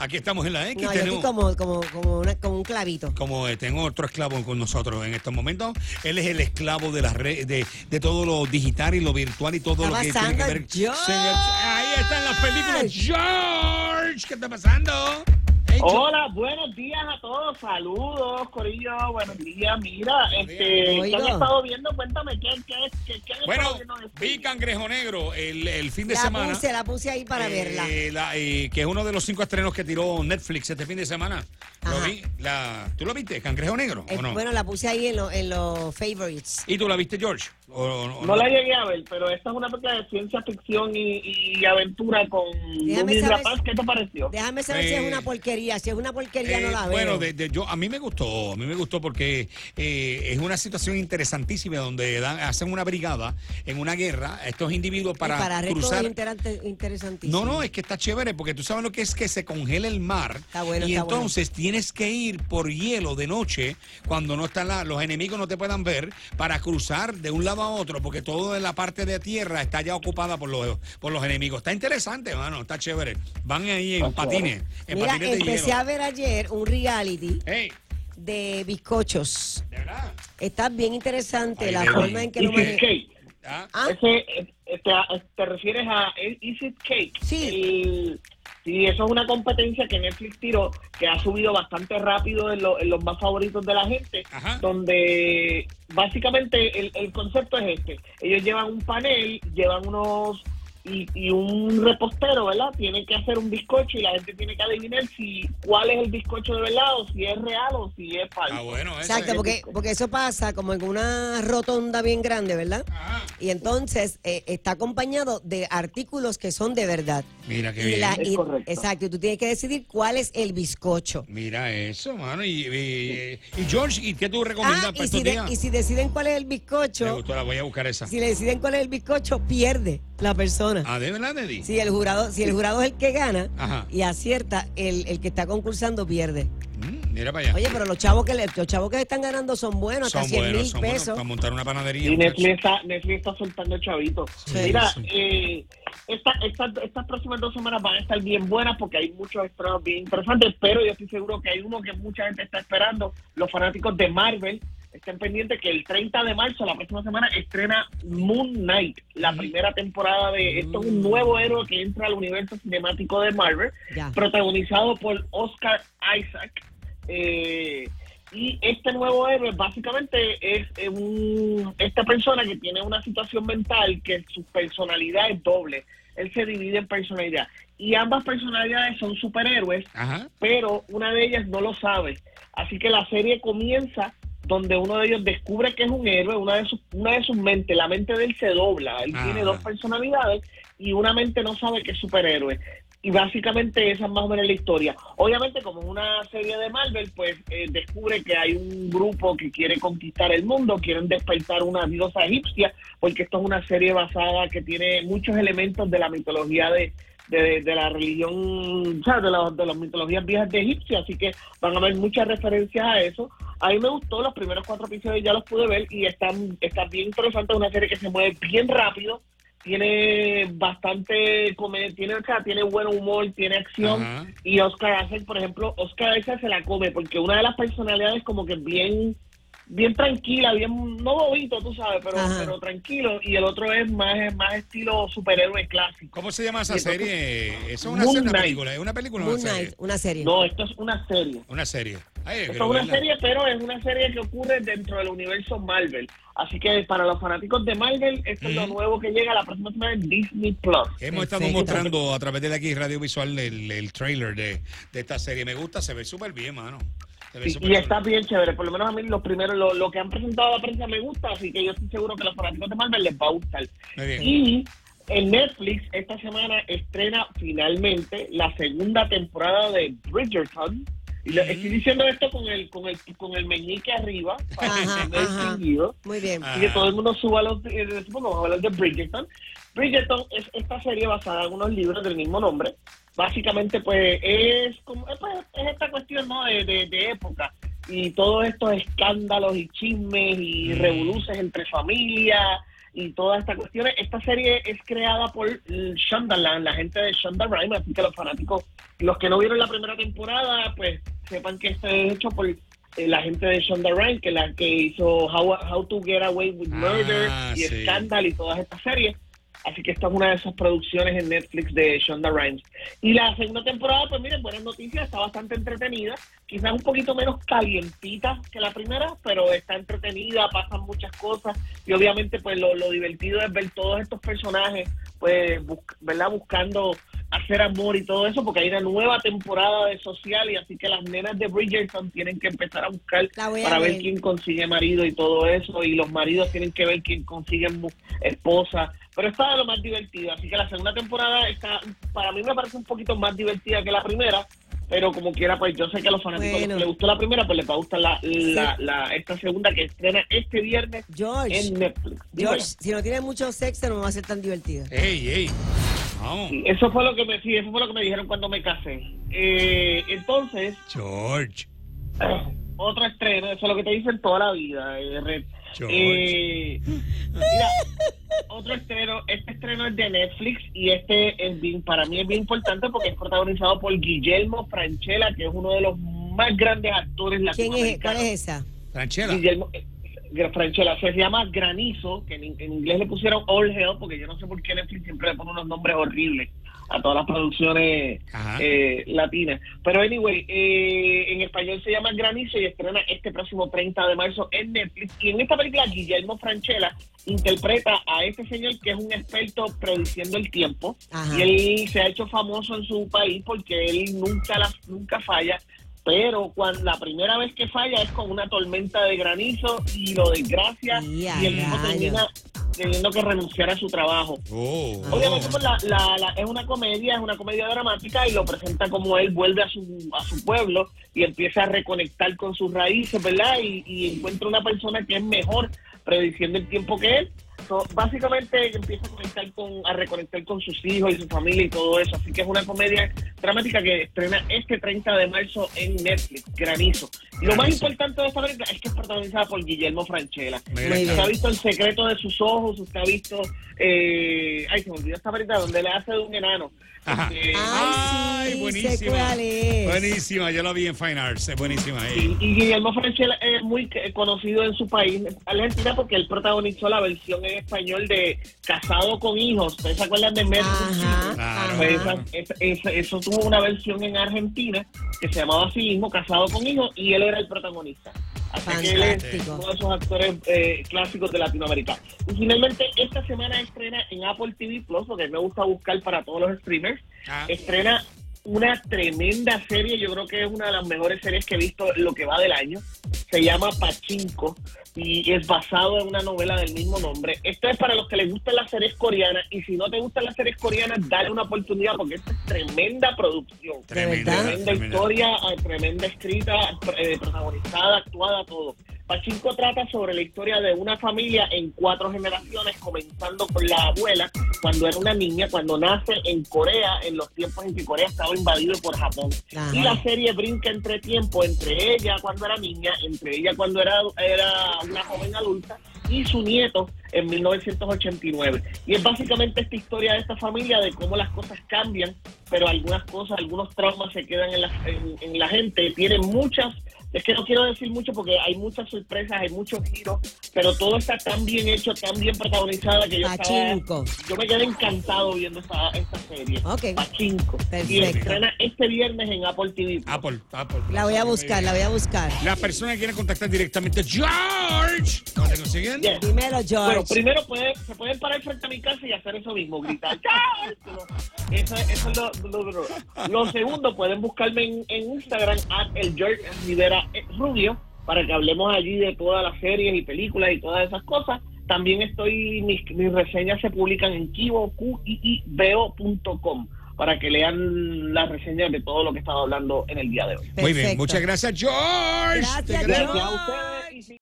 Aquí estamos en la X. No, yo tenemos, estoy como, como, como, una- como un clavito. como eh, tengo otro esclavo con nosotros en estos momentos. Él es el esclavo de las redes, de, de todo lo digital y lo virtual y todo ¿Qué lo que tiene que ver. George? Señor- ahí están las películas. George, ¿qué está pasando? George. Hola, buenos días a todos, saludos, Corillo, buenos días, mira, este, ¿qué han estado viendo? Cuéntame, ¿qué, qué, qué, qué han Bueno, estado viendo de vi? Cangrejo Negro el, el fin de La semana. puse, la puse ahí para Eh, verla. la- eh, que es uno de los cinco estrenos que tiró Netflix este fin de semana. Lo vi. La, ¿Tú lo viste, Cangrejo Negro? Eh, ¿o no? Bueno, la puse ahí en, lo- en los favorites. ¿Y tú la viste, George? ¿O- o- o No la llegué a ver, pero esta es una película de ciencia ficción y, y aventura con saber Rapaz, ¿qué te pareció? Déjame saber si es una porquería. Si es una porquería, no Eh, la veo. bueno, de- de- yo, a mí me gustó, a mí me gustó porque eh, es una situación interesantísima donde dan- hacen una brigada en una guerra a estos individuos para, cruzar. interesantísimo. No, no, es que está chévere porque tú sabes lo que es que se congela el mar Está bueno, y está bueno. entonces tienes que ir por hielo de noche cuando no están la- los enemigos no te puedan ver para cruzar de un lado a otro porque todo en la parte de tierra está ya ocupada por los por los enemigos. Está interesante, mano, está chévere. Van ahí en patines, en Mira, patines de empecé hielo. a ver ayer un reality Hey, de bizcochos. de verdad. Está bien interesante Ay, la forma en que lo manejan. Cake. Ah, Ah, Ese, eh, te, te refieres a Easy Cake. Sí. El- sí, eso es una competencia que Netflix tiró, que ha subido bastante rápido en, lo- en los más favoritos de la gente, Ajá. donde básicamente el, el concepto es este. Ellos llevan un panel, llevan unos... Y, y un repostero, ¿verdad? Tiene que hacer un bizcocho y la gente tiene que adivinar si cuál es el bizcocho de verdad o si es real o si es falso. ah, bueno, exacto, porque, porque eso pasa como en una rotonda bien grande, ¿verdad? Ajá. Y entonces eh, está acompañado de artículos que son de verdad. Mira qué Y bien. la- Es y- correcto. exacto, y tú tienes que decidir cuál es el bizcocho. Mira eso, mano. Y, y- y George, ¿y qué tú recomiendas Ah, para y si, estos de- días? y si deciden cuál es el Me bizcocho, gustó, la voy a buscar esa. si le deciden cuál es el bizcocho, pierde la persona. Ah, ¿de verdad, Neddy? Si el jurado, si el jurado es el que gana Ajá. y acierta, el, el que está concursando pierde. Mm, mira para allá. Oye, pero los chavos que le- los chavos que están ganando son buenos, hasta son 100 buenos, mil son buenos pesos. para montar una panadería. Y. Netflix está, Netflix está soltando chavitos. Sí, Mira, sí. eh, esta, esta- estas próximas dos semanas van a estar bien buenas porque hay muchos estrenos bien interesantes, pero yo estoy seguro que hay uno que mucha gente está esperando. Los fanáticos de Marvel estén pendientes que el 30 de marzo, la próxima semana, estrena Moon Knight, la primera temporada de... Esto es un nuevo héroe que entra al universo cinemático de Marvel, Ya. protagonizado por Oscar Isaac. Eh, y este nuevo héroe básicamente es un- esta persona que tiene una situación mental que su personalidad es doble. Él se divide en personalidad. Y ambas personalidades son superhéroes, Ajá. pero una de ellas no lo sabe. Así que la serie comienza donde uno de ellos descubre que es un héroe, una de sus, una de sus mentes, la mente de él se dobla. Él Ah. tiene dos personalidades y una mente no sabe que es superhéroe. Y básicamente esa es más o menos la historia. Obviamente, como es una serie de Marvel, pues eh, descubre que hay un grupo que quiere conquistar el mundo, quieren despertar una diosa egipcia, porque esto es una serie basada que tiene muchos elementos de la mitología de, de, de la religión, ¿sabes? De, la- de las mitologías viejas de Egipcio, así que van a haber muchas referencias a eso. A mí me gustó, los primeros cuatro episodios ya los pude ver y están, está bien interesante, es una serie que se mueve bien rápido, tiene bastante comedia, tiene, o sea, tiene buen humor, tiene acción Ajá. y Oscar Isaac, por ejemplo, Oscar Isaac se la come porque una de las personalidades como que bien bien tranquila, bien no bobito, tú sabes, pero, Ajá. pero tranquilo y el otro es más más estilo superhéroe clásico. ¿Cómo se llama esa entonces- serie? ¿Eso es una, Moon serie, una Knight. película? ¿Es una película o Moon una serie? Knight, una serie. No, esto es una serie. Una serie. Ay, Esto es una verla. serie, pero es una serie que ocurre dentro del universo Marvel. Así que para los fanáticos de Marvel, esto es lo nuevo que llega la próxima semana en Disney Plus. Hemos estado mostrando a través de aquí Radio Visual el, el trailer de, de esta serie. Me gusta, se ve súper bien, mano. Sí, y está bien chévere, por lo menos a mí los primeros, lo, lo que han presentado a la prensa me gusta, así que yo estoy seguro que a los fanáticos de Marvel les va a gustar. Muy bien. Y en Netflix esta semana estrena finalmente la segunda temporada de Bridgerton. Y lo- estoy diciendo esto con el con el con el meñique arriba para que Ajá, ajá. distinguido Muy bien. Ah. y que todo el mundo suba los eh, decimos, vamos a hablar de Bridgerton. Bridgerton es esta serie basada en unos libros del mismo nombre. Básicamente, pues, es como es, pues, es esta cuestión ¿no? de, de- de época y todos estos escándalos y chismes y Mm. revoluces entre familias y todas estas cuestiones. Esta serie es creada por Shondaland, la gente de Shonda Rhimes, así que los fanáticos, los que no vieron la primera temporada, pues sepan que esto es hecho por eh, la gente de Shonda Rhimes, que la que hizo How, How to Get Away with Murder Ah, y sí. Scandal y todas estas series. Así que esta es una de esas producciones en Netflix de Shonda Rhimes. Y la segunda temporada, pues miren, buenas noticias, está bastante entretenida. Quizás un poquito menos calientita que la primera, pero está entretenida, pasan muchas cosas. Y obviamente, pues lo, divertido es ver todos estos personajes, pues, bus- ¿verdad? Buscando hacer amor y todo eso, porque hay una nueva temporada de social y así que las nenas de Bridgerton tienen que empezar a buscar a para ver ver. quién consigue marido y todo eso, y los maridos tienen que ver quién consigue mu- esposa. Pero está de lo más divertido, así que la segunda temporada está, para mí me parece un poquito más divertida que la primera, pero como quiera, pues yo sé que a los fanáticos Bueno. les gustó la primera, pues les va a gustar la, la, la- esta segunda que estrena este viernes George, en Netflix. George, si no tiene mucho sexo no va a ser tan divertido. Ey, ey. Vamos. Eso fue lo que me sí, eso fue lo que me dijeron cuando me casé. Eh, entonces, George. otro estreno, eso es lo que te dicen toda la vida, eh. Eh, mira, otro estreno, este estreno es de Netflix y este es bien, para mí es bien importante porque es protagonizado por Guillermo Franchella, que es uno de los más grandes actores ¿Quién es? ¿Cuál latinoamericanos. es esa? Franchella. Guillermo Franchella se llama Granizo, que en, en inglés le pusieron All Hell, porque yo no sé por qué Netflix siempre le pone unos nombres horribles a todas las producciones eh, latinas. Pero anyway, eh, en español se llama Granizo y estrena este próximo 30 de marzo en Netflix. Y en esta película Guillermo Franchella interpreta a este señor que es un experto prediciendo el tiempo. Ajá. Y él se ha hecho famoso en su país porque él nunca, la, nunca falla. Pero cuando la primera vez que falla es con una tormenta de granizo y lo desgracia Y y el mismo rayos. termina teniendo que renunciar a su trabajo. Oh. Obviamente pues, la, la- la- es una comedia, es una comedia dramática y lo presenta como él vuelve a su, a su pueblo y empieza a reconectar con sus raíces, ¿verdad? Y, y encuentra una persona que es mejor prediciendo el tiempo que él. So, básicamente empieza a conectar con, a reconectar con sus hijos y su familia y todo eso. Así que es una comedia dramática que estrena este 30 de marzo en Netflix, Granizo. Y lo más Granizo. importante de esta película es que es protagonizada por Guillermo Franchella. Usted ha visto el secreto de sus ojos, usted ha visto, eh, ay, se me olvidó esta película donde le hace de un enano. Ajá. Eh, Ay, sí, buenísima. Buenísima, yo la vi en Fine Arts, es buenísima. eh. y, y Guillermo Franchella es muy conocido en su país, Argentina, porque él protagonizó la versión en español de Casado con Hijos. ¿Ustedes se acuerdan de Mel Ajá, Claro. Pues esa- esa- eso tuvo una versión en Argentina que se llamaba así mismo, Casado con Hijos, y él era el protagonista. Así que él es Fantástico. uno de esos actores eh, clásicos de Latinoamérica. Y finalmente, esta semana estrena en Apple TV Plus, porque me gusta buscar para todos los streamers, Ah. estrena una tremenda serie, yo creo que es una de las mejores series que he visto lo que va del año. Se llama Pachinko y es basado en una novela del mismo nombre. Esto es para los que les gustan las series coreanas y si no te gustan las series coreanas, dale una oportunidad porque esta es tremenda producción. Tremenda tremenda. historia, eh, tremenda escrita, eh, protagonizada, actuada, todo. Pachinko trata sobre la historia de una familia en cuatro generaciones, comenzando con la abuela, cuando era una niña, cuando nace en Corea, en los tiempos en que Corea estaba invadido por Japón. Ajá. Y la serie brinca entre tiempo, entre ella cuando era niña, entre ella cuando era, era una joven adulta, y su nieto en 1989. Y es básicamente esta historia de esta familia, de cómo las cosas cambian, pero algunas cosas, algunos traumas se quedan en la, en, en la gente. Tiene muchas, es que no quiero decir mucho porque hay muchas sorpresas, hay muchos giros, pero todo está tan bien hecho, tan bien protagonizada que yo Pachinko. estaba, yo me quedé encantado viendo esta, esta serie. Ok. Pachinko. Y Perfecto. estrena este viernes en Apple TV. Apple, Apple. La voy a buscar, la voy a buscar. Las personas que quieren contactar directamente, George, ¿dónde te consiguen? Yes. Dímelo, Bueno, George. primero puede, se pueden parar frente a mi casa y hacer eso mismo, gritar. ¡Chao! Eso, eso es lo, lo- lo- lo segundo, pueden buscarme en, en Instagram, at el George Rivera eh, Rubio, para que hablemos allí de todas las series y películas y todas esas cosas. También estoy, mis, mis reseñas se publican en kibo, QIIBO.com para que lean las reseñas de todo lo que he estado hablando en el día de hoy. Muy bien, muchas gracias, George. Gracias. Gracias a ustedes y si-